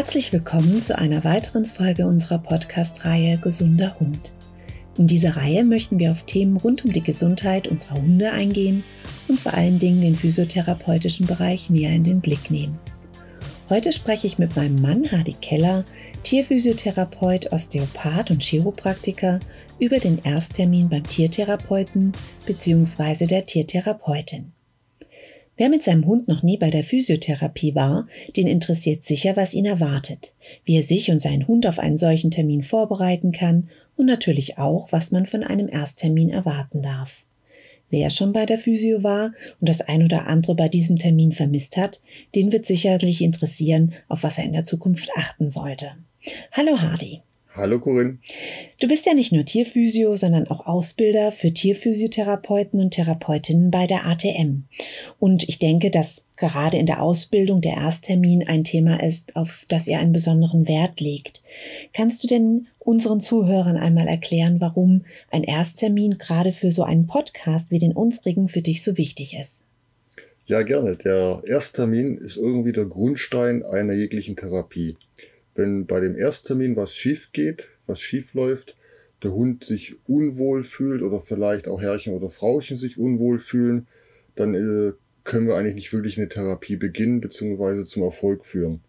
Herzlich willkommen zu einer weiteren Folge unserer Podcast-Reihe Gesunder Hund. In dieser Reihe möchten wir auf Themen rund um die Gesundheit unserer Hunde eingehen und vor allen Dingen den physiotherapeutischen Bereich näher in den Blick nehmen. Heute spreche ich mit meinem Mann Hardy Keller, Tierphysiotherapeut, Osteopath und Chiropraktiker, über den Ersttermin beim Tiertherapeuten bzw. der Tiertherapeutin. Wer mit seinem Hund noch nie bei der Physiotherapie war, den interessiert sicher, was ihn erwartet, wie er sich und seinen Hund auf einen solchen Termin vorbereiten kann und natürlich auch, was man von einem Ersttermin erwarten darf. Wer schon bei der Physio war und das ein oder andere bei diesem Termin vermisst hat, den wird sicherlich interessieren, auf was er in der Zukunft achten sollte. Hallo Hardy. Hallo Corinne. Du bist ja nicht nur Tierphysio, sondern auch Ausbilder für Tierphysiotherapeuten und Therapeutinnen bei der ATM. Und ich denke, dass gerade in der Ausbildung der Ersttermin ein Thema ist, auf das ihr einen besonderen Wert legt. Kannst du denn unseren Zuhörern einmal erklären, warum ein Ersttermin gerade für so einen Podcast wie den unsrigen für dich so wichtig ist? Ja, gerne. Der Ersttermin ist irgendwie der Grundstein einer jeglichen Therapie wenn bei dem Ersttermin was schief geht, was schief läuft, der Hund sich unwohl fühlt oder vielleicht auch Herrchen oder Frauchen sich unwohl fühlen, dann äh, können wir eigentlich nicht wirklich eine Therapie beginnen bzw. zum Erfolg führen.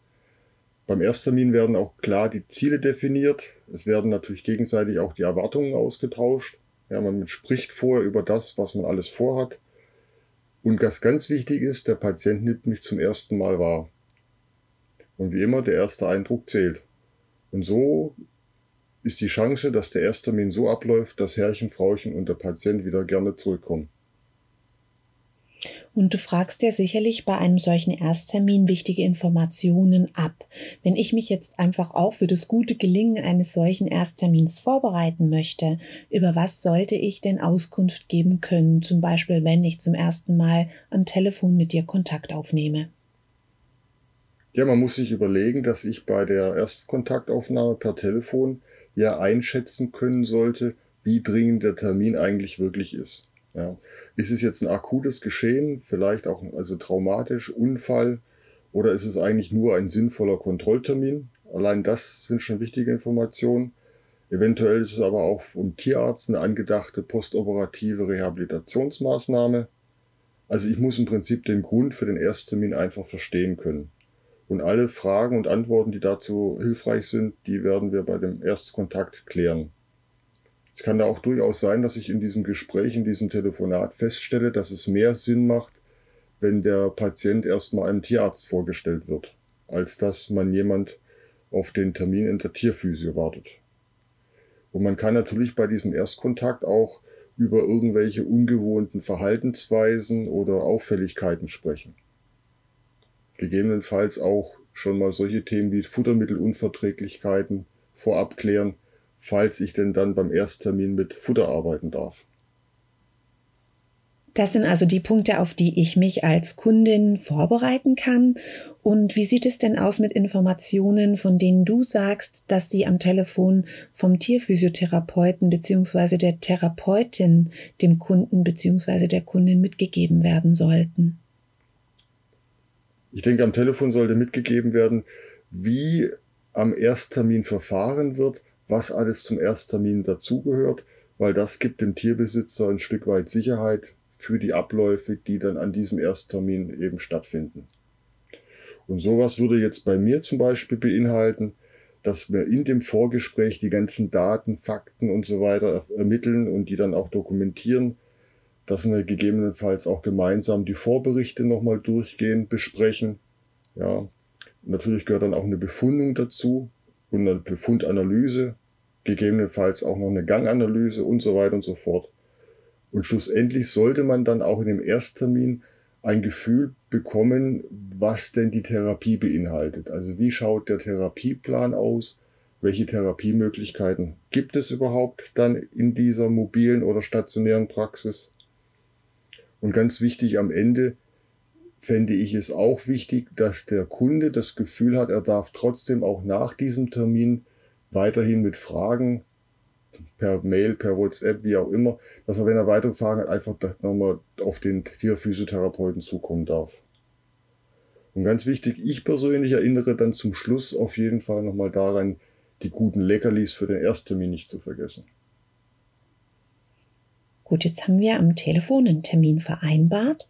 Beim Ersttermin werden auch klar die Ziele definiert. Es werden natürlich gegenseitig auch die Erwartungen ausgetauscht. Ja, man spricht vorher über das, was man alles vorhat. Und was ganz wichtig ist, der Patient nimmt mich zum ersten Mal wahr. Und wie immer, der erste Eindruck zählt. Und so ist die Chance, dass der Ersttermin so abläuft, dass Herrchen, Frauchen und der Patient wieder gerne zurückkommen. Und du fragst ja sicherlich bei einem solchen Ersttermin wichtige Informationen ab. Wenn ich mich jetzt einfach auch für das gute Gelingen eines solchen Ersttermins vorbereiten möchte, über was sollte ich denn Auskunft geben können, zum Beispiel wenn ich zum ersten Mal am Telefon mit dir Kontakt aufnehme? Ja, man muss sich überlegen, dass ich bei der Erstkontaktaufnahme per Telefon ja einschätzen können sollte, wie dringend der Termin eigentlich wirklich ist. Ja. Ist es jetzt ein akutes Geschehen, vielleicht auch also traumatisch, Unfall, oder ist es eigentlich nur ein sinnvoller Kontrolltermin? Allein das sind schon wichtige Informationen. Eventuell ist es aber auch vom Tierarzt eine angedachte postoperative Rehabilitationsmaßnahme. Also ich muss im Prinzip den Grund für den Ersttermin einfach verstehen können. Und alle Fragen und Antworten, die dazu hilfreich sind, die werden wir bei dem Erstkontakt klären. Es kann da auch durchaus sein, dass ich in diesem Gespräch, in diesem Telefonat feststelle, dass es mehr Sinn macht, wenn der Patient erstmal einem Tierarzt vorgestellt wird, als dass man jemand auf den Termin in der Tierphysio wartet. Und man kann natürlich bei diesem Erstkontakt auch über irgendwelche ungewohnten Verhaltensweisen oder Auffälligkeiten sprechen gegebenenfalls auch schon mal solche Themen wie Futtermittelunverträglichkeiten vorab klären, falls ich denn dann beim Ersttermin mit Futter arbeiten darf. Das sind also die Punkte, auf die ich mich als Kundin vorbereiten kann. Und wie sieht es denn aus mit Informationen, von denen du sagst, dass sie am Telefon vom Tierphysiotherapeuten bzw. der Therapeutin dem Kunden bzw. der Kundin mitgegeben werden sollten? Ich denke, am Telefon sollte mitgegeben werden, wie am Ersttermin verfahren wird, was alles zum Ersttermin dazugehört, weil das gibt dem Tierbesitzer ein Stück weit Sicherheit für die Abläufe, die dann an diesem Ersttermin eben stattfinden. Und sowas würde jetzt bei mir zum Beispiel beinhalten, dass wir in dem Vorgespräch die ganzen Daten, Fakten und so weiter ermitteln und die dann auch dokumentieren, dass wir gegebenenfalls auch gemeinsam die Vorberichte nochmal durchgehen, besprechen. Ja, natürlich gehört dann auch eine Befundung dazu und eine Befundanalyse, gegebenenfalls auch noch eine Ganganalyse und so weiter und so fort. Und schlussendlich sollte man dann auch in dem Ersttermin ein Gefühl bekommen, was denn die Therapie beinhaltet. Also wie schaut der Therapieplan aus? Welche Therapiemöglichkeiten gibt es überhaupt dann in dieser mobilen oder stationären Praxis? Und ganz wichtig am Ende fände ich es auch wichtig, dass der Kunde das Gefühl hat, er darf trotzdem auch nach diesem Termin weiterhin mit Fragen per Mail, per WhatsApp, wie auch immer, dass er, wenn er weitere Fragen hat, einfach nochmal auf den Tierphysiotherapeuten zukommen darf. Und ganz wichtig, ich persönlich erinnere dann zum Schluss auf jeden Fall nochmal daran, die guten Leckerlis für den Ersttermin nicht zu vergessen. Gut, jetzt haben wir am Telefon einen Termin vereinbart.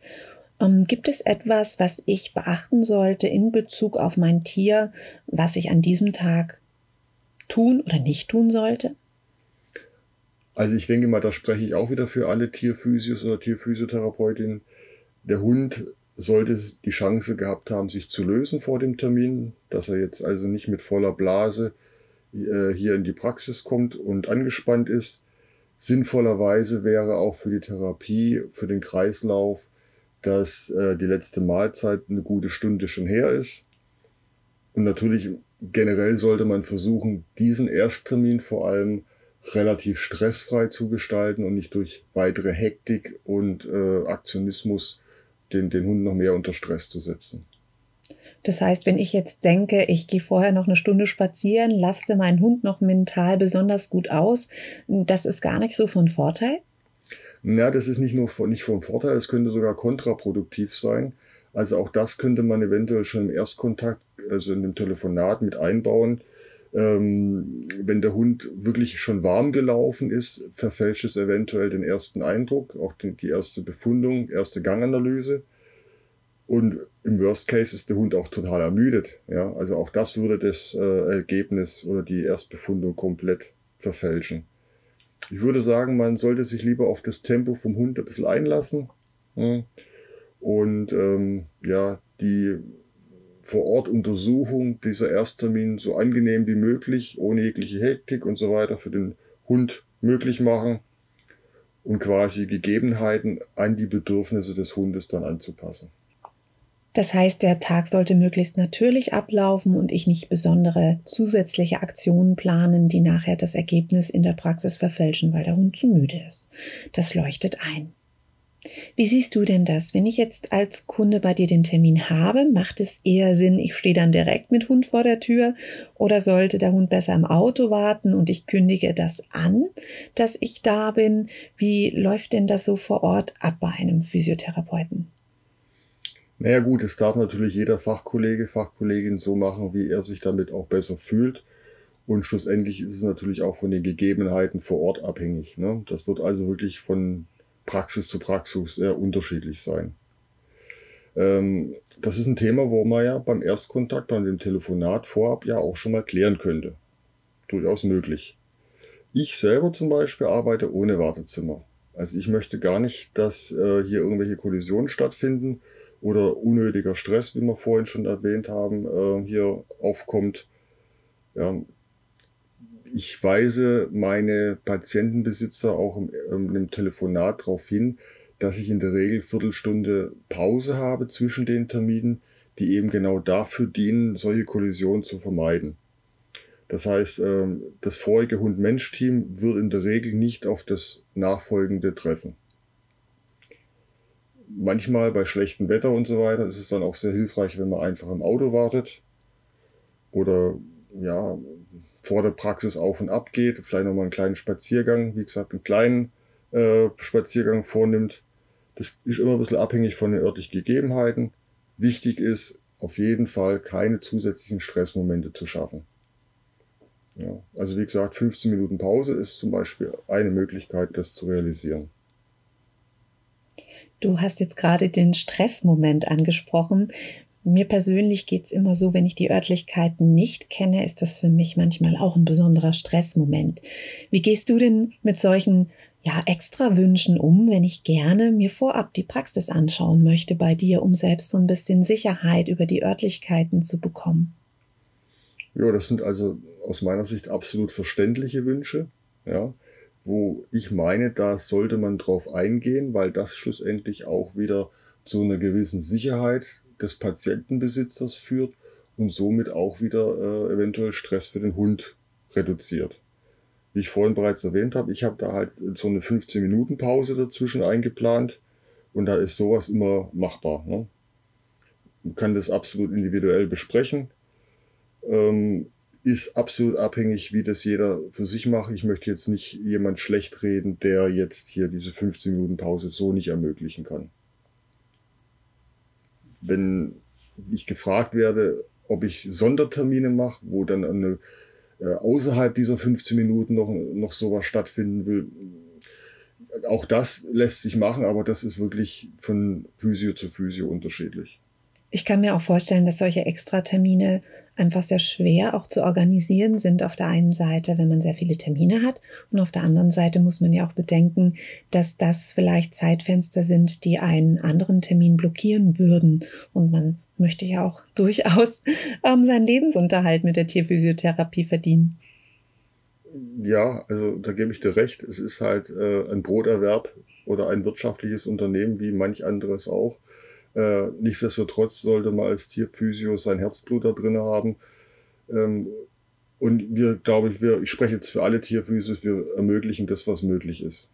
Ähm, gibt es etwas, was ich beachten sollte in Bezug auf mein Tier, was ich an diesem Tag tun oder nicht tun sollte? Also ich denke mal, da spreche ich auch wieder für alle Tierphysios oder Tierphysiotherapeutinnen. Der Hund sollte die Chance gehabt haben, sich zu lösen vor dem Termin, dass er jetzt also nicht mit voller Blase äh, hier in die Praxis kommt und angespannt ist. Sinnvollerweise wäre auch für die Therapie, für den Kreislauf, dass äh, die letzte Mahlzeit eine gute Stunde schon her ist. Und natürlich generell sollte man versuchen, diesen Ersttermin vor allem relativ stressfrei zu gestalten und nicht durch weitere Hektik und äh, Aktionismus den, den Hund noch mehr unter Stress zu setzen. Das heißt, wenn ich jetzt denke, ich gehe vorher noch eine Stunde spazieren, lasse meinen Hund noch mental besonders gut aus, das ist gar nicht so von Vorteil? Na, das ist nicht nur von, nicht von Vorteil, es könnte sogar kontraproduktiv sein. Also auch das könnte man eventuell schon im Erstkontakt, also in dem Telefonat mit einbauen. Ähm, wenn der Hund wirklich schon warm gelaufen ist, verfälscht es eventuell den ersten Eindruck, auch die, die erste Befundung, erste Ganganalyse. Und im Worst Case ist der Hund auch total ermüdet. Ja, also auch das würde das äh, Ergebnis oder die Erstbefundung komplett verfälschen. Ich würde sagen, man sollte sich lieber auf das Tempo vom Hund ein bisschen einlassen. Ja, und ähm, ja, die vor Ort Untersuchung dieser Ersttermin so angenehm wie möglich, ohne jegliche Hektik und so weiter für den Hund möglich machen und quasi Gegebenheiten an die Bedürfnisse des Hundes dann anzupassen. Das heißt, der Tag sollte möglichst natürlich ablaufen und ich nicht besondere zusätzliche Aktionen planen, die nachher das Ergebnis in der Praxis verfälschen, weil der Hund zu müde ist. Das leuchtet ein. Wie siehst du denn das? Wenn ich jetzt als Kunde bei dir den Termin habe, macht es eher Sinn, ich stehe dann direkt mit Hund vor der Tür oder sollte der Hund besser im Auto warten und ich kündige das an, dass ich da bin? Wie läuft denn das so vor Ort ab bei einem Physiotherapeuten? Naja gut, es darf natürlich jeder Fachkollege, Fachkollegin so machen, wie er sich damit auch besser fühlt. Und schlussendlich ist es natürlich auch von den Gegebenheiten vor Ort abhängig. Ne? Das wird also wirklich von Praxis zu Praxis sehr unterschiedlich sein. Ähm, das ist ein Thema, wo man ja beim Erstkontakt, bei dem Telefonat vorab ja auch schon mal klären könnte. Durchaus möglich. Ich selber zum Beispiel arbeite ohne Wartezimmer. Also ich möchte gar nicht, dass äh, hier irgendwelche Kollisionen stattfinden oder unnötiger Stress, wie wir vorhin schon erwähnt haben, äh, hier aufkommt. Ich weise meine Patientenbesitzer auch im, ähm, im Telefonat darauf hin, dass ich in der Regel Viertelstunde Pause habe zwischen den Terminen, die eben genau dafür dienen, solche Kollisionen zu vermeiden. Das heißt, ähm, das vorige Hund-Mensch-Team wird in der Regel nicht auf das nachfolgende treffen. Manchmal bei schlechtem Wetter und so weiter ist es dann auch sehr hilfreich, wenn man einfach im Auto wartet oder ja, vor der Praxis auf und ab geht, vielleicht nochmal einen kleinen Spaziergang, wie gesagt, einen kleinen äh, Spaziergang vornimmt. Das ist immer ein bisschen abhängig von den örtlichen Gegebenheiten. Wichtig ist auf jeden Fall keine zusätzlichen Stressmomente zu schaffen. Ja, also wie gesagt, 15 Minuten Pause ist zum Beispiel eine Möglichkeit, das zu realisieren. Du hast jetzt gerade den Stressmoment angesprochen. Mir persönlich geht's immer so, wenn ich die Örtlichkeiten nicht kenne, ist das für mich manchmal auch ein besonderer Stressmoment. Wie gehst du denn mit solchen ja, extra Wünschen um, wenn ich gerne mir vorab die Praxis anschauen möchte bei dir, um selbst so ein bisschen Sicherheit über die Örtlichkeiten zu bekommen? Ja, das sind also aus meiner Sicht absolut verständliche Wünsche, ja, wo ich meine, da sollte man drauf eingehen, weil das schlussendlich auch wieder zu einer gewissen Sicherheit des Patientenbesitzers führt und somit auch wieder äh, eventuell Stress für den Hund reduziert. Wie ich vorhin bereits erwähnt habe, ich habe da halt so eine 15 Minuten Pause dazwischen eingeplant und da ist sowas immer machbar. Ne? Man kann das absolut individuell besprechen. Ähm, ist absolut abhängig, wie das jeder für sich macht. Ich möchte jetzt nicht jemand schlecht reden, der jetzt hier diese 15 Minuten Pause so nicht ermöglichen kann wenn ich gefragt werde, ob ich Sondertermine mache, wo dann eine, äh, außerhalb dieser 15 Minuten noch, noch sowas stattfinden will. Auch das lässt sich machen, aber das ist wirklich von Physio zu Physio unterschiedlich. Ich kann mir auch vorstellen, dass solche Extratermine einfach sehr schwer auch zu organisieren sind auf der einen Seite, wenn man sehr viele Termine hat und auf der anderen Seite muss man ja auch bedenken, dass das vielleicht Zeitfenster sind, die einen anderen Termin blockieren würden und man möchte ja auch durchaus ähm, seinen Lebensunterhalt mit der Tierphysiotherapie verdienen. Ja, also da gebe ich dir recht. Es ist halt äh, ein Broterwerb oder ein wirtschaftliches Unternehmen wie manch anderes auch. Äh, nichtsdestotrotz sollte man als Tierphysio sein Herzblut da drin haben. Ähm, und wir, glaube ich, wir, ich spreche jetzt für alle Tierphysios, wir ermöglichen das, was möglich ist.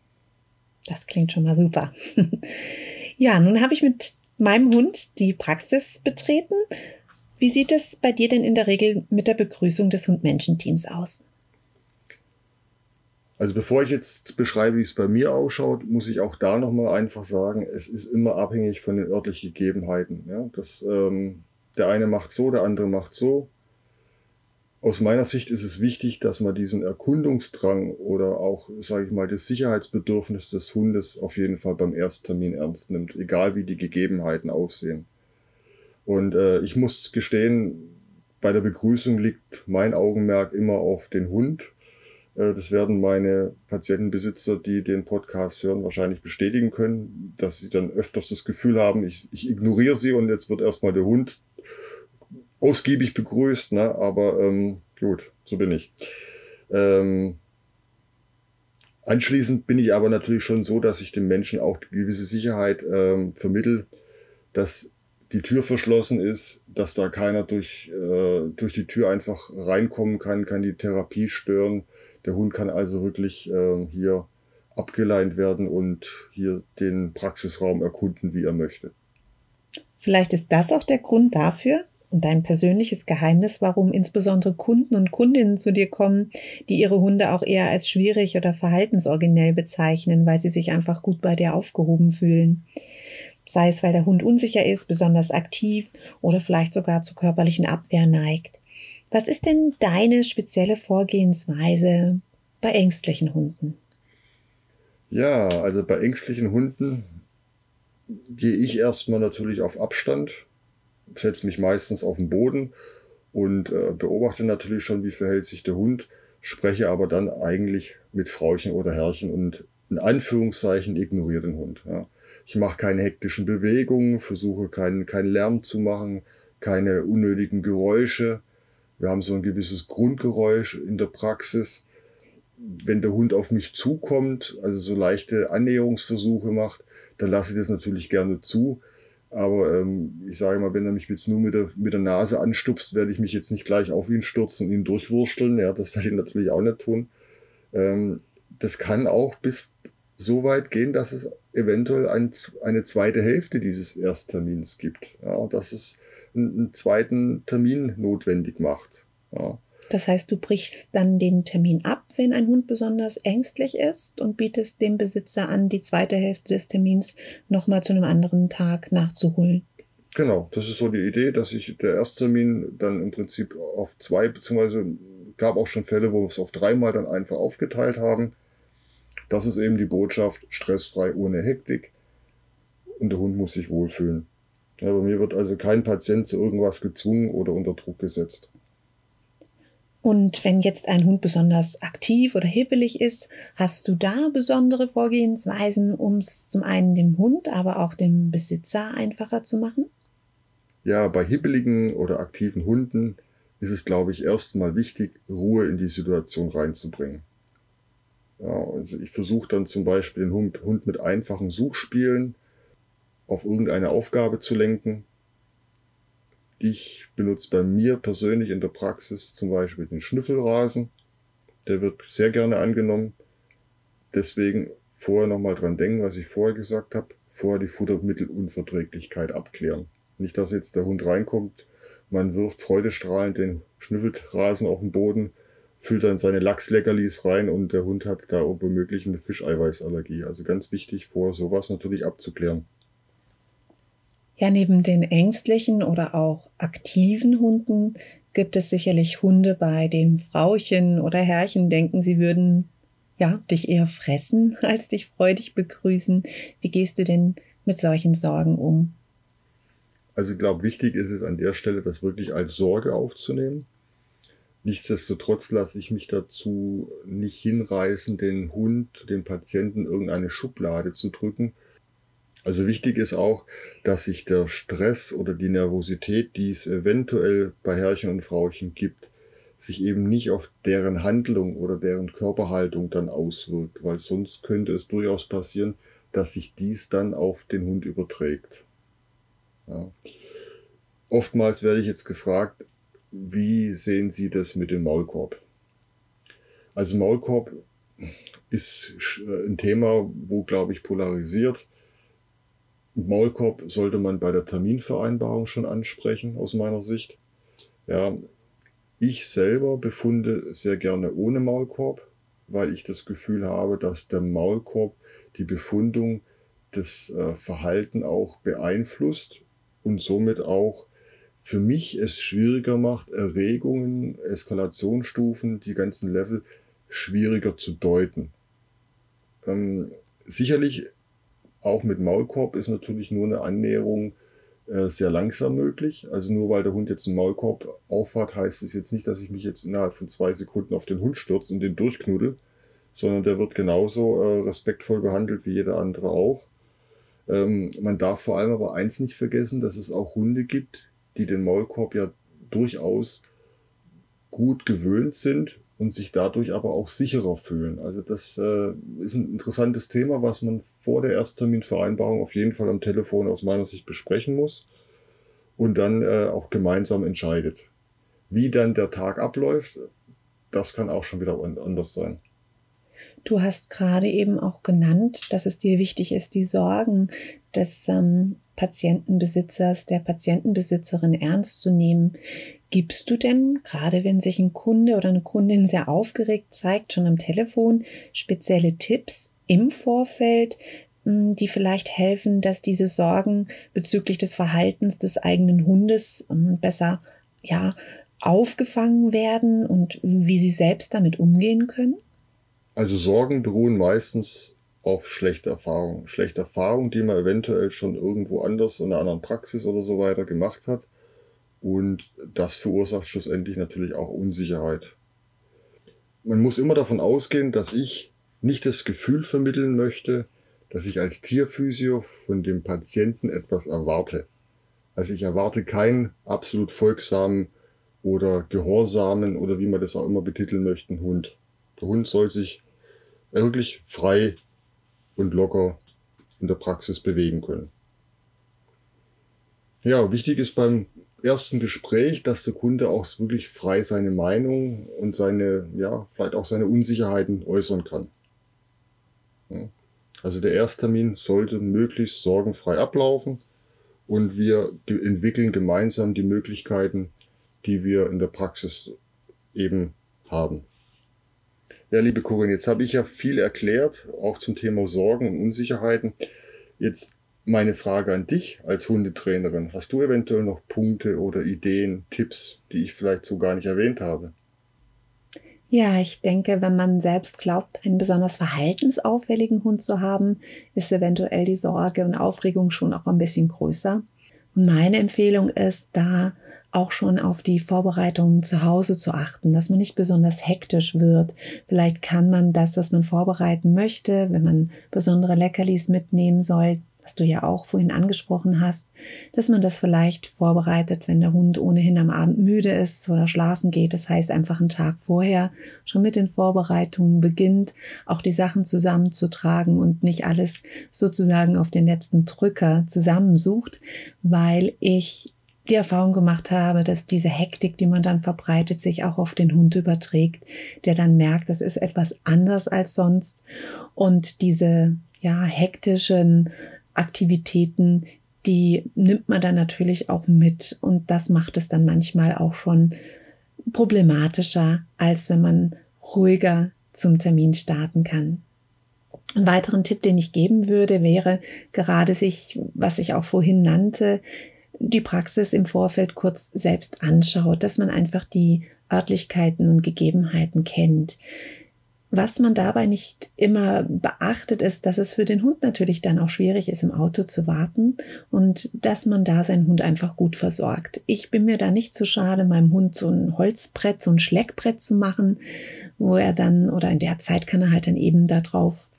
Das klingt schon mal super. ja, nun habe ich mit meinem Hund die Praxis betreten. Wie sieht es bei dir denn in der Regel mit der Begrüßung des Hund-Menschen-Teams aus? Also bevor ich jetzt beschreibe, wie es bei mir ausschaut, muss ich auch da nochmal einfach sagen, es ist immer abhängig von den örtlichen Gegebenheiten. Ja? Das, ähm, der eine macht so, der andere macht so. Aus meiner Sicht ist es wichtig, dass man diesen Erkundungsdrang oder auch, sage ich mal, das Sicherheitsbedürfnis des Hundes auf jeden Fall beim Ersttermin ernst nimmt, egal wie die Gegebenheiten aussehen. Und äh, ich muss gestehen, bei der Begrüßung liegt mein Augenmerk immer auf den Hund das werden meine Patientenbesitzer, die den Podcast hören, wahrscheinlich bestätigen können, dass sie dann öfters das Gefühl haben, ich, ich ignoriere sie und jetzt wird erstmal der Hund ausgiebig begrüßt. Ne? Aber ähm, gut, so bin ich. Ähm, anschließend bin ich aber natürlich schon so, dass ich dem Menschen auch gewisse Sicherheit ähm, vermittel, dass die Tür verschlossen ist, dass da keiner durch, äh, durch die Tür einfach reinkommen kann, kann die Therapie stören der Hund kann also wirklich äh, hier abgeleint werden und hier den Praxisraum erkunden, wie er möchte. Vielleicht ist das auch der Grund dafür und dein persönliches Geheimnis, warum insbesondere Kunden und Kundinnen zu dir kommen, die ihre Hunde auch eher als schwierig oder verhaltensoriginell bezeichnen, weil sie sich einfach gut bei dir aufgehoben fühlen. Sei es, weil der Hund unsicher ist, besonders aktiv oder vielleicht sogar zu körperlichen Abwehr neigt. Was ist denn deine spezielle Vorgehensweise bei ängstlichen Hunden? Ja, also bei ängstlichen Hunden gehe ich erstmal natürlich auf Abstand, setze mich meistens auf den Boden und äh, beobachte natürlich schon, wie verhält sich der Hund, spreche aber dann eigentlich mit Frauchen oder Herrchen und in Anführungszeichen ignoriere den Hund. Ja. Ich mache keine hektischen Bewegungen, versuche keinen, keinen Lärm zu machen, keine unnötigen Geräusche, wir haben so ein gewisses Grundgeräusch in der Praxis. Wenn der Hund auf mich zukommt, also so leichte Annäherungsversuche macht, dann lasse ich das natürlich gerne zu. Aber ähm, ich sage mal, wenn er mich jetzt nur mit der, mit der Nase anstupst, werde ich mich jetzt nicht gleich auf ihn stürzen und ihn durchwursteln. Ja, das werde ich natürlich auch nicht tun. Ähm, das kann auch bis so weit gehen, dass es eventuell ein, eine zweite Hälfte dieses Ersttermins gibt. Ja, das ist einen zweiten Termin notwendig macht. Ja. Das heißt, du brichst dann den Termin ab, wenn ein Hund besonders ängstlich ist und bietest dem Besitzer an, die zweite Hälfte des Termins nochmal zu einem anderen Tag nachzuholen. Genau, das ist so die Idee, dass ich der Ersttermin dann im Prinzip auf zwei, beziehungsweise gab auch schon Fälle, wo wir es auf dreimal dann einfach aufgeteilt haben. Das ist eben die Botschaft, stressfrei, ohne Hektik. Und der Hund muss sich wohlfühlen. Ja, bei mir wird also kein Patient zu irgendwas gezwungen oder unter Druck gesetzt. Und wenn jetzt ein Hund besonders aktiv oder hibbelig ist, hast du da besondere Vorgehensweisen, um es zum einen dem Hund, aber auch dem Besitzer einfacher zu machen? Ja, bei hibbeligen oder aktiven Hunden ist es, glaube ich, erstmal wichtig, Ruhe in die Situation reinzubringen. Ja, also ich versuche dann zum Beispiel den Hund, Hund mit einfachen Suchspielen auf irgendeine Aufgabe zu lenken. Ich benutze bei mir persönlich in der Praxis zum Beispiel den Schnüffelrasen. Der wird sehr gerne angenommen. Deswegen vorher nochmal dran denken, was ich vorher gesagt habe. Vorher die Futtermittelunverträglichkeit abklären. Nicht, dass jetzt der Hund reinkommt, man wirft freudestrahlend den Schnüffelrasen auf den Boden, füllt dann seine Lachsleckerlis rein und der Hund hat da womöglich eine Fischeiweißallergie. Also ganz wichtig, vor sowas natürlich abzuklären. Ja, neben den ängstlichen oder auch aktiven Hunden gibt es sicherlich Hunde, bei dem Frauchen oder Herrchen denken, sie würden ja dich eher fressen, als dich freudig begrüßen. Wie gehst du denn mit solchen Sorgen um? Also ich glaube, wichtig ist es an der Stelle, das wirklich als Sorge aufzunehmen. Nichtsdestotrotz lasse ich mich dazu nicht hinreißen, den Hund, den Patienten irgendeine Schublade zu drücken. Also wichtig ist auch, dass sich der Stress oder die Nervosität, die es eventuell bei Herrchen und Frauchen gibt, sich eben nicht auf deren Handlung oder deren Körperhaltung dann auswirkt, weil sonst könnte es durchaus passieren, dass sich dies dann auf den Hund überträgt. Ja. Oftmals werde ich jetzt gefragt, wie sehen Sie das mit dem Maulkorb? Also Maulkorb ist ein Thema, wo, glaube ich, polarisiert. Maulkorb sollte man bei der Terminvereinbarung schon ansprechen, aus meiner Sicht. Ja, ich selber befunde sehr gerne ohne Maulkorb, weil ich das Gefühl habe, dass der Maulkorb die Befundung das äh, Verhalten auch beeinflusst und somit auch für mich es schwieriger macht, Erregungen, Eskalationsstufen, die ganzen Level schwieriger zu deuten. Ähm, sicherlich auch mit Maulkorb ist natürlich nur eine Annäherung äh, sehr langsam möglich. Also nur weil der Hund jetzt einen Maulkorb auffahrt, heißt es jetzt nicht, dass ich mich jetzt innerhalb von zwei Sekunden auf den Hund stürze und den durchknuddel, sondern der wird genauso äh, respektvoll behandelt wie jeder andere auch. Ähm, man darf vor allem aber eins nicht vergessen, dass es auch Hunde gibt, die den Maulkorb ja durchaus gut gewöhnt sind und sich dadurch aber auch sicherer fühlen. Also das äh, ist ein interessantes Thema, was man vor der Erstterminvereinbarung auf jeden Fall am Telefon aus meiner Sicht besprechen muss und dann äh, auch gemeinsam entscheidet. Wie dann der Tag abläuft, das kann auch schon wieder anders sein. Du hast gerade eben auch genannt, dass es dir wichtig ist, die Sorgen des ähm, Patientenbesitzers, der Patientenbesitzerin ernst zu nehmen. Gibst du denn, gerade wenn sich ein Kunde oder eine Kundin sehr aufgeregt zeigt, schon am Telefon, spezielle Tipps im Vorfeld, hm, die vielleicht helfen, dass diese Sorgen bezüglich des Verhaltens des eigenen Hundes hm, besser, ja, aufgefangen werden und wie sie selbst damit umgehen können? Also Sorgen beruhen meistens auf schlechte Erfahrungen. Schlechte Erfahrungen, die man eventuell schon irgendwo anders in einer anderen Praxis oder so weiter gemacht hat. Und das verursacht schlussendlich natürlich auch Unsicherheit. Man muss immer davon ausgehen, dass ich nicht das Gefühl vermitteln möchte, dass ich als Tierphysio von dem Patienten etwas erwarte. Also ich erwarte keinen absolut folgsamen oder gehorsamen oder wie man das auch immer betiteln möchte, Hund. Der Hund soll sich wirklich frei und locker in der Praxis bewegen können. Ja, wichtig ist beim ersten Gespräch, dass der Kunde auch wirklich frei seine Meinung und seine, ja, vielleicht auch seine Unsicherheiten äußern kann. Ja. Also der Ersttermin sollte möglichst sorgenfrei ablaufen und wir entwickeln gemeinsam die Möglichkeiten, die wir in der Praxis eben haben. Ja, liebe Corinne, jetzt habe ich ja viel erklärt, auch zum Thema Sorgen und Unsicherheiten. Jetzt meine Frage an dich als Hundetrainerin. Hast du eventuell noch Punkte oder Ideen, Tipps, die ich vielleicht so gar nicht erwähnt habe? Ja, ich denke, wenn man selbst glaubt, einen besonders verhaltensauffälligen Hund zu haben, ist eventuell die Sorge und Aufregung schon auch ein bisschen größer. Und meine Empfehlung ist, da auch schon auf die Vorbereitungen zu Hause zu achten, dass man nicht besonders hektisch wird. Vielleicht kann man das, was man vorbereiten möchte, wenn man besondere Leckerlis mitnehmen soll, was du ja auch vorhin angesprochen hast, dass man das vielleicht vorbereitet, wenn der Hund ohnehin am Abend müde ist oder schlafen geht. Das heißt einfach einen Tag vorher schon mit den Vorbereitungen beginnt, auch die Sachen zusammenzutragen und nicht alles sozusagen auf den letzten Drücker zusammensucht, weil ich die Erfahrung gemacht habe, dass diese Hektik, die man dann verbreitet, sich auch auf den Hund überträgt, der dann merkt, das ist etwas anders als sonst und diese ja hektischen Aktivitäten, die nimmt man dann natürlich auch mit und das macht es dann manchmal auch schon problematischer, als wenn man ruhiger zum Termin starten kann. Einen weiteren Tipp, den ich geben würde, wäre gerade sich, was ich auch vorhin nannte, die Praxis im Vorfeld kurz selbst anschaut, dass man einfach die Örtlichkeiten und Gegebenheiten kennt. Was man dabei nicht immer beachtet, ist, dass es für den Hund natürlich dann auch schwierig ist, im Auto zu warten und dass man da seinen Hund einfach gut versorgt. Ich bin mir da nicht zu schade, meinem Hund so ein Holzbrett, so ein Schleckbrett zu machen, wo er dann oder in der Zeit kann er halt dann eben da drauf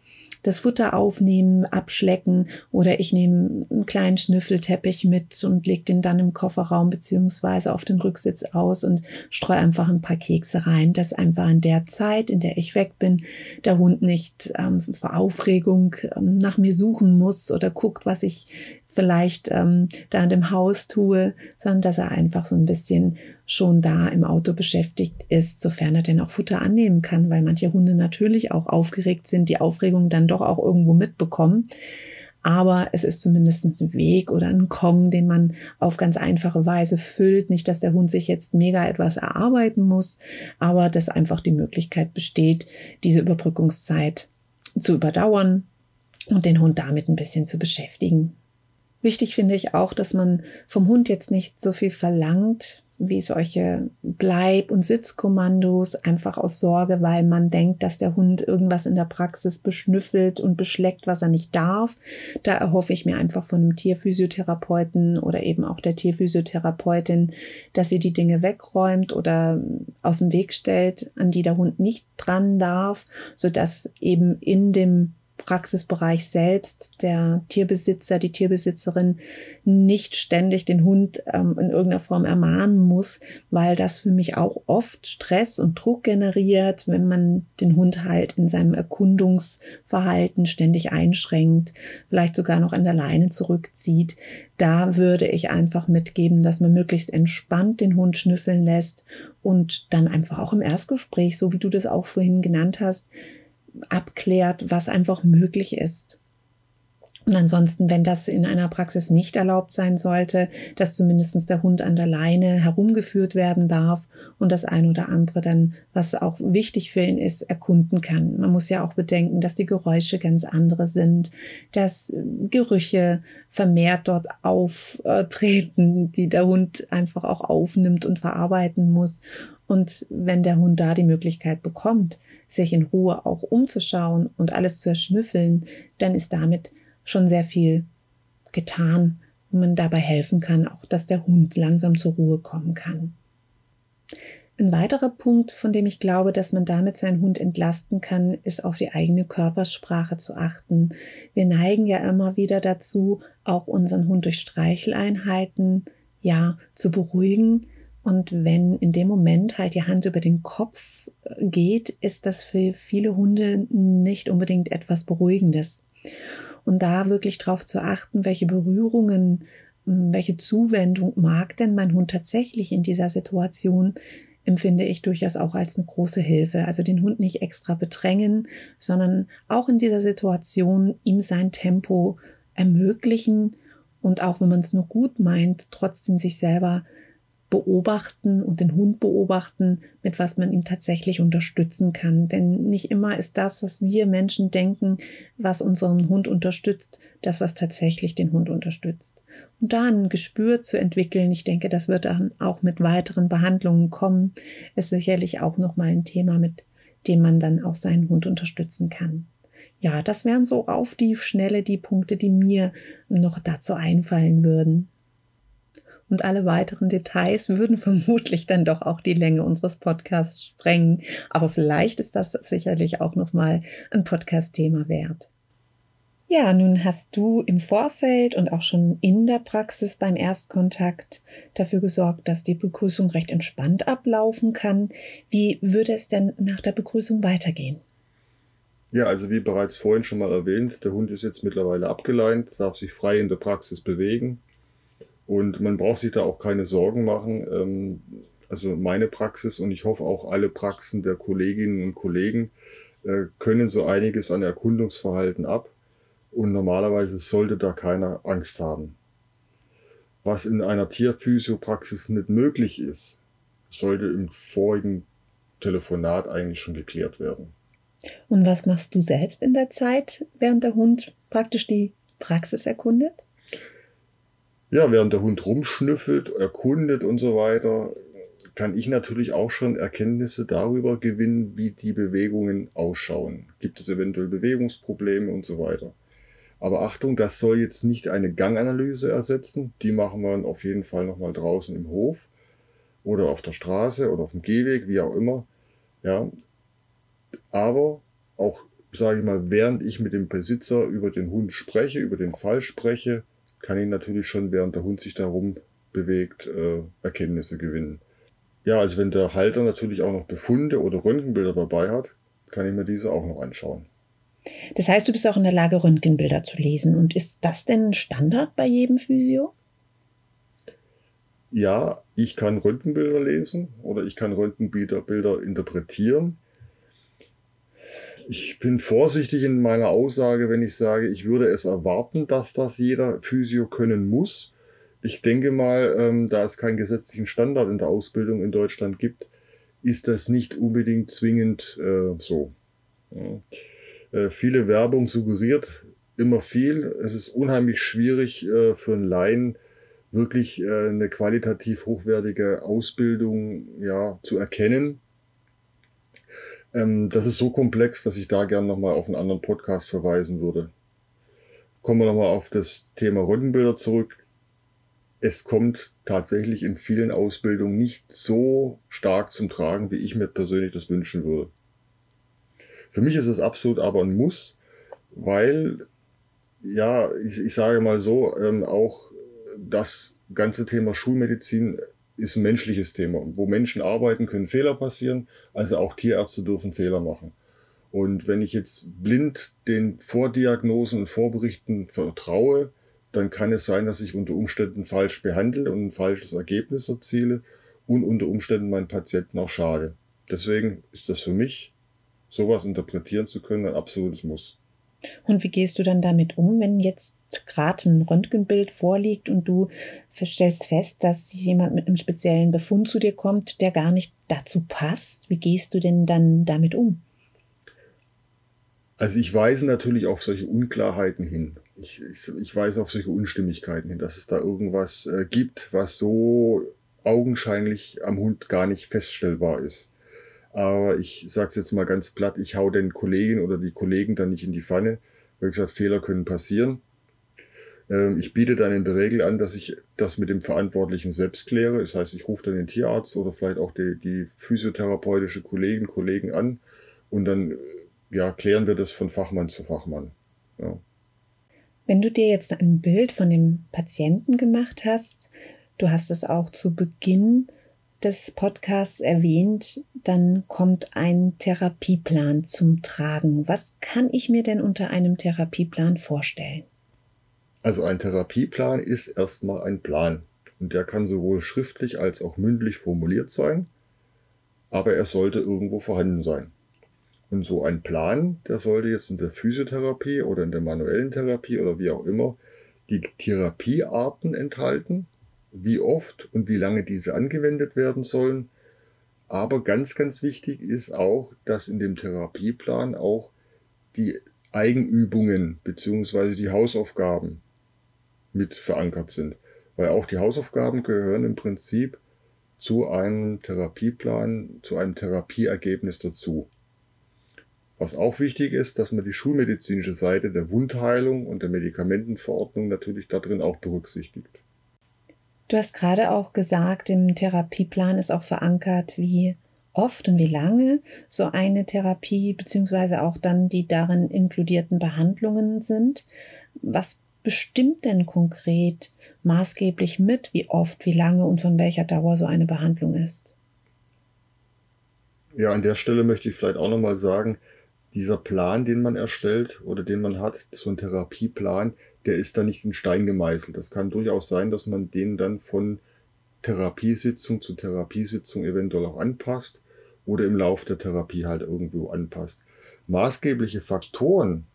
das Futter aufnehmen, abschlecken oder ich nehme einen kleinen Schnüffelteppich mit und lege den dann im Kofferraum beziehungsweise auf den Rücksitz aus und streue einfach ein paar Kekse rein, dass einfach in der Zeit, in der ich weg bin, der Hund nicht ähm, vor Aufregung ähm, nach mir suchen muss oder guckt, was ich vielleicht ähm, da in dem Haus tue, sondern dass er einfach so ein bisschen schon da im Auto beschäftigt ist, sofern er denn auch Futter annehmen kann, weil manche Hunde natürlich auch aufgeregt sind, die Aufregung dann doch auch irgendwo mitbekommen. Aber es ist zumindest ein Weg oder ein Kong, den man auf ganz einfache Weise füllt. Nicht, dass der Hund sich jetzt mega etwas erarbeiten muss, aber dass einfach die Möglichkeit besteht, diese Überbrückungszeit zu überdauern und den Hund damit ein bisschen zu beschäftigen. Wichtig finde ich auch, dass man vom Hund jetzt nicht so viel verlangt, wie solche Bleib- und Sitzkommandos, einfach aus Sorge, weil man denkt, dass der Hund irgendwas in der Praxis beschnüffelt und beschleckt, was er nicht darf. Da erhoffe ich mir einfach von einem Tierphysiotherapeuten oder eben auch der Tierphysiotherapeutin, dass sie die Dinge wegräumt oder aus dem Weg stellt, an die der Hund nicht dran darf, sodass eben in dem Praxisbereich selbst der Tierbesitzer, die Tierbesitzerin nicht ständig den Hund ähm, in irgendeiner Form ermahnen muss, weil das für mich auch oft Stress und Druck generiert, wenn man den Hund halt in seinem Erkundungsverhalten ständig einschränkt, vielleicht sogar noch an der Leine zurückzieht. Da würde ich einfach mitgeben, dass man möglichst entspannt den Hund schnüffeln lässt und dann einfach auch im Erstgespräch, so wie du das auch vorhin genannt hast, abklärt, was einfach möglich ist. Und ansonsten, wenn das in einer Praxis nicht erlaubt sein sollte, dass zumindest der Hund an der Leine herumgeführt werden darf und das ein oder andere dann, was auch wichtig für ihn ist, erkunden kann. Man muss ja auch bedenken, dass die Geräusche ganz andere sind, dass Gerüche vermehrt dort auftreten, die der Hund einfach auch aufnimmt und verarbeiten muss. Und wenn der Hund da die Möglichkeit bekommt, sich in Ruhe auch umzuschauen und alles zu erschnüffeln, dann ist damit schon sehr viel getan und man dabei helfen kann, auch dass der Hund langsam zur Ruhe kommen kann. Ein weiterer Punkt, von dem ich glaube, dass man damit seinen Hund entlasten kann, ist auf die eigene Körpersprache zu achten. Wir neigen ja immer wieder dazu, auch unseren Hund durch Streicheleinheiten ja zu beruhigen, und wenn in dem Moment halt die Hand über den Kopf äh, geht, ist das für viele Hunde nicht unbedingt etwas Beruhigendes. Und da wirklich drauf zu achten, welche Berührungen, hm, welche Zuwendung mag denn mein Hund tatsächlich in dieser Situation, empfinde ich durchaus auch als eine große Hilfe. Also den Hund nicht extra bedrängen, sondern auch in dieser Situation ihm sein Tempo ermöglichen und auch wenn man es nur gut meint, trotzdem sich selber beobachten und den Hund beobachten, mit was man ihm tatsächlich unterstützen kann. Denn nicht immer ist das, was wir Menschen denken, was unseren Hund unterstützt, das, was tatsächlich den Hund unterstützt. Und da ein Gespür zu entwickeln, ich denke, das wird dann auch mit weiteren Behandlungen kommen, ist sicherlich auch nochmal ein Thema, mit dem man dann auch seinen Hund unterstützen kann. Ja, das wären so auf die Schnelle die Punkte, die mir noch dazu einfallen würden und alle weiteren Details würden vermutlich dann doch auch die Länge unseres Podcasts sprengen. Aber vielleicht ist das sicherlich auch nochmal ein Podcast-Thema wert. Ja, nun hast du im Vorfeld und auch schon in der Praxis beim Erstkontakt dafür gesorgt, dass die Begrüßung recht entspannt ablaufen kann. Wie würde es denn nach der Begrüßung weitergehen? Ja, also wie bereits vorhin schon mal erwähnt, der Hund ist jetzt mittlerweile abgeleint, darf sich frei in der Praxis bewegen. Und man braucht sich da auch keine Sorgen machen. Ähm, also meine Praxis und ich hoffe auch alle Praxen der Kolleginnen und Kollegen äh, können so einiges an Erkundungsverhalten ab. Und normalerweise sollte da keiner Angst haben. Was in einer Tierphysiopraxis nicht möglich ist, sollte im vorigen Telefonat eigentlich schon geklärt werden. Und was machst du selbst in der Zeit, während der Hund praktisch die Praxis erkundet? Ja, während der Hund rumschnüffelt, erkundet und so weiter, kann ich natürlich auch schon Erkenntnisse darüber gewinnen, wie die Bewegungen ausschauen. Gibt es eventuell Bewegungsprobleme und so weiter. Aber Achtung, das soll jetzt nicht eine Ganganalyse ersetzen. Die machen wir auf jeden Fall nochmal draußen im Hof oder auf der Straße oder auf dem Gehweg, wie auch immer. Ja. Aber auch, sage ich mal, während ich mit dem Besitzer über den Hund spreche, über den Fall spreche, kann ich natürlich schon, während der Hund sich darum bewegt, äh, Erkenntnisse gewinnen. Ja, also wenn der Halter natürlich auch noch Befunde oder Röntgenbilder dabei hat, kann ich mir diese auch noch anschauen. Das heißt, du bist auch in der Lage, Röntgenbilder zu lesen. Und ist das denn Standard bei jedem Physio? Ja, ich kann Röntgenbilder lesen oder ich kann Röntgenbilder Bilder interpretieren. Ich bin vorsichtig in meiner Aussage, wenn ich sage, ich würde es erwarten, dass das jeder Physio können muss. Ich denke mal, ähm, da es keinen gesetzlichen Standard in der Ausbildung in Deutschland gibt, ist das nicht unbedingt zwingend äh, so. Ja. Äh, viele Werbung suggeriert immer viel. Es ist unheimlich schwierig äh, für einen Laien wirklich äh, eine qualitativ hochwertige Ausbildung ja, zu erkennen. Ähm, das ist so komplex, dass ich da gern nochmal auf einen anderen Podcast verweisen würde. Kommen wir nochmal auf das Thema Röntgenbilder zurück es kommt tatsächlich in vielen Ausbildungen nicht so stark zum Tragen, wie ich mir persönlich das wünschen würde. Für mich ist es absolut aber ein Muss, weil, ja, ich, ich sage mal so, ähm, auch das ganze Thema Schulmedizin ist ein menschliches Thema. Wo Menschen arbeiten, können Fehler passieren, also auch Tierärzte dürfen Fehler machen. Und wenn ich jetzt blind den Vordiagnosen und Vorberichten vertraue, dann kann es sein, dass ich unter Umständen falsch behandle und ein falsches Ergebnis erziele und unter Umständen meinen Patienten auch schade. Deswegen ist das für mich, sowas interpretieren zu können, ein absolutes Muss. Und wie gehst du dann damit um, wenn jetzt gerade ein Röntgenbild vorliegt und du stellst fest, dass jemand mit einem speziellen Befund zu dir kommt, der gar nicht dazu passt? Wie gehst du denn dann damit um? Also ich weise natürlich auf solche Unklarheiten hin ich, ich, ich weise auf solche Unstimmigkeiten hin, dass es da irgendwas äh, gibt, was so augenscheinlich am Hund gar nicht feststellbar ist. Aber ich sage es jetzt mal ganz platt, ich hau den Kollegen oder die Kollegen dann nicht in die Pfanne. Wie gesagt, Fehler können passieren. Ähm, ich biete dann in der Regel an, dass ich das mit dem Verantwortlichen selbst kläre. Das heißt, ich rufe dann den Tierarzt oder vielleicht auch die, die physiotherapeutische Kollegen, Kollegen an und dann ja, klären wir das von Fachmann zu Fachmann. Ja. Wenn du dir jetzt ein Bild von dem Patienten gemacht hast, du hast es auch zu Beginn des Podcasts erwähnt, dann kommt ein Therapieplan zum Tragen. Was kann ich mir denn unter einem Therapieplan vorstellen? Also ein Therapieplan ist erstmal ein Plan und der kann sowohl schriftlich als auch mündlich formuliert sein, aber er sollte irgendwo vorhanden sein. Und so ein Plan, der sollte jetzt in der Physiotherapie oder in der manuellen Therapie oder wie auch immer die Therapiearten enthalten, wie oft und wie lange diese angewendet werden sollen. Aber ganz, ganz wichtig ist auch, dass in dem Therapieplan auch die Eigenübungen beziehungsweise die Hausaufgaben mit verankert sind. Weil auch die Hausaufgaben gehören im Prinzip zu einem Therapieplan, zu einem Therapieergebnis dazu. Was auch wichtig ist, dass man die schulmedizinische Seite der Wundheilung und der Medikamentenverordnung natürlich darin auch berücksichtigt. Du hast gerade auch gesagt, im Therapieplan ist auch verankert, wie oft und wie lange so eine Therapie beziehungsweise auch dann die darin inkludierten Behandlungen sind. Was bestimmt denn konkret maßgeblich mit, wie oft, wie lange und von welcher Dauer so eine Behandlung ist? Ja, an der Stelle möchte ich vielleicht auch nochmal sagen, dieser Plan, den man erstellt oder den man hat, so ein Therapieplan, der ist da nicht in Stein gemeißelt. Das kann durchaus sein, dass man den dann von Therapiesitzung zu Therapiesitzung eventuell auch anpasst oder im Lauf der Therapie halt irgendwo anpasst. Maßgebliche Faktoren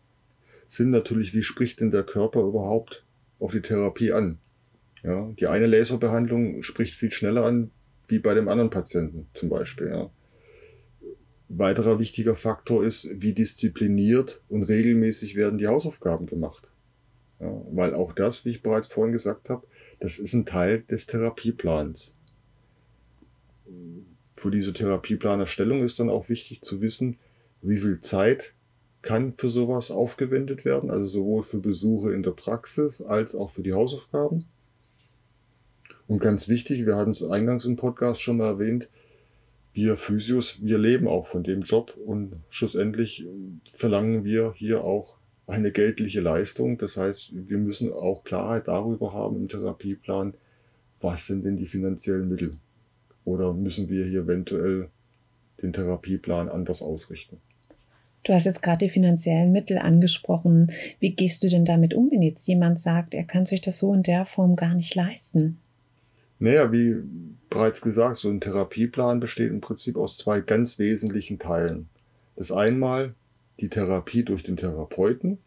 sind natürlich, wie spricht denn der Körper überhaupt auf die Therapie an? Ja, die eine Laserbehandlung spricht viel schneller an wie bei dem anderen Patienten zum Beispiel. Ja weiterer wichtiger Faktor ist, wie diszipliniert und regelmäßig werden die Hausaufgaben gemacht. Ja, weil auch das, wie ich bereits vorhin gesagt habe, das ist ein Teil des Therapieplans. Für diese Therapieplanerstellung ist dann auch wichtig zu wissen, wie viel Zeit kann für sowas aufgewendet werden, also sowohl für Besuche in der Praxis als auch für die Hausaufgaben. Und ganz wichtig, wir hatten es eingangs im Podcast schon mal erwähnt, wir Physios, wir leben auch von dem Job und schlussendlich verlangen wir hier auch eine geldliche Leistung. Das heißt, wir müssen auch Klarheit darüber haben im Therapieplan, was sind denn die finanziellen Mittel? Oder müssen wir hier eventuell den Therapieplan anders ausrichten? Du hast jetzt gerade die finanziellen Mittel angesprochen. Wie gehst du denn damit um, wenn jetzt jemand sagt, er kann sich das so in der Form gar nicht leisten? Naja, wie bereits gesagt, so ein Therapieplan besteht im Prinzip aus zwei ganz wesentlichen Teilen. Das einmal die Therapie durch den Therapeuten,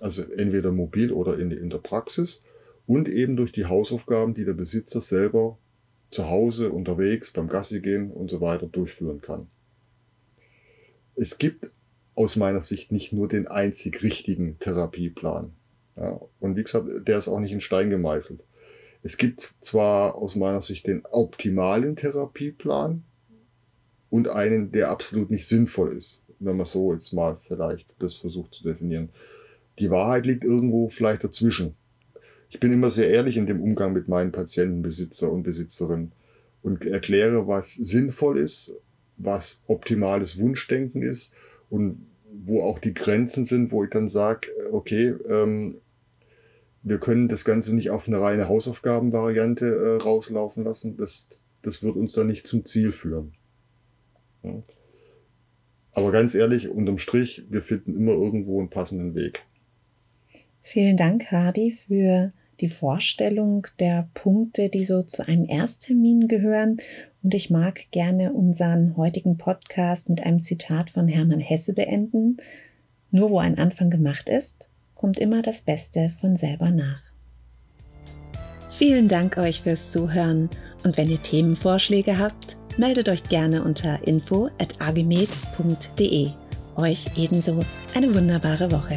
also entweder mobil oder in, in der Praxis, und eben durch die Hausaufgaben, die der Besitzer selber zu Hause, unterwegs, beim Gassi gehen und so weiter durchführen kann. Es gibt aus meiner Sicht nicht nur den einzig richtigen Therapieplan. Ja, und wie gesagt, der ist auch nicht in Stein gemeißelt. Es gibt zwar aus meiner Sicht den optimalen Therapieplan und einen, der absolut nicht sinnvoll ist, wenn man so jetzt mal vielleicht das versucht zu definieren. Die Wahrheit liegt irgendwo vielleicht dazwischen. Ich bin immer sehr ehrlich in dem Umgang mit meinen Patienten, Besitzer und Besitzerinnen und erkläre, was sinnvoll ist, was optimales Wunschdenken ist und wo auch die Grenzen sind, wo ich dann sage, okay, ähm, wir können das Ganze nicht auf eine reine Hausaufgabenvariante äh, rauslaufen lassen. Das, das wird uns dann nicht zum Ziel führen. Ja. Aber ganz ehrlich, unterm Strich, wir finden immer irgendwo einen passenden Weg. Vielen Dank, Hardy, für die Vorstellung der Punkte, die so zu einem Ersttermin gehören. Und ich mag gerne unseren heutigen Podcast mit einem Zitat von Hermann Hesse beenden. Nur wo ein Anfang gemacht ist, kommt immer das Beste von selber nach. Vielen Dank euch fürs Zuhören und wenn ihr Themenvorschläge habt, meldet euch gerne unter info@agemed.de. Euch ebenso eine wunderbare Woche.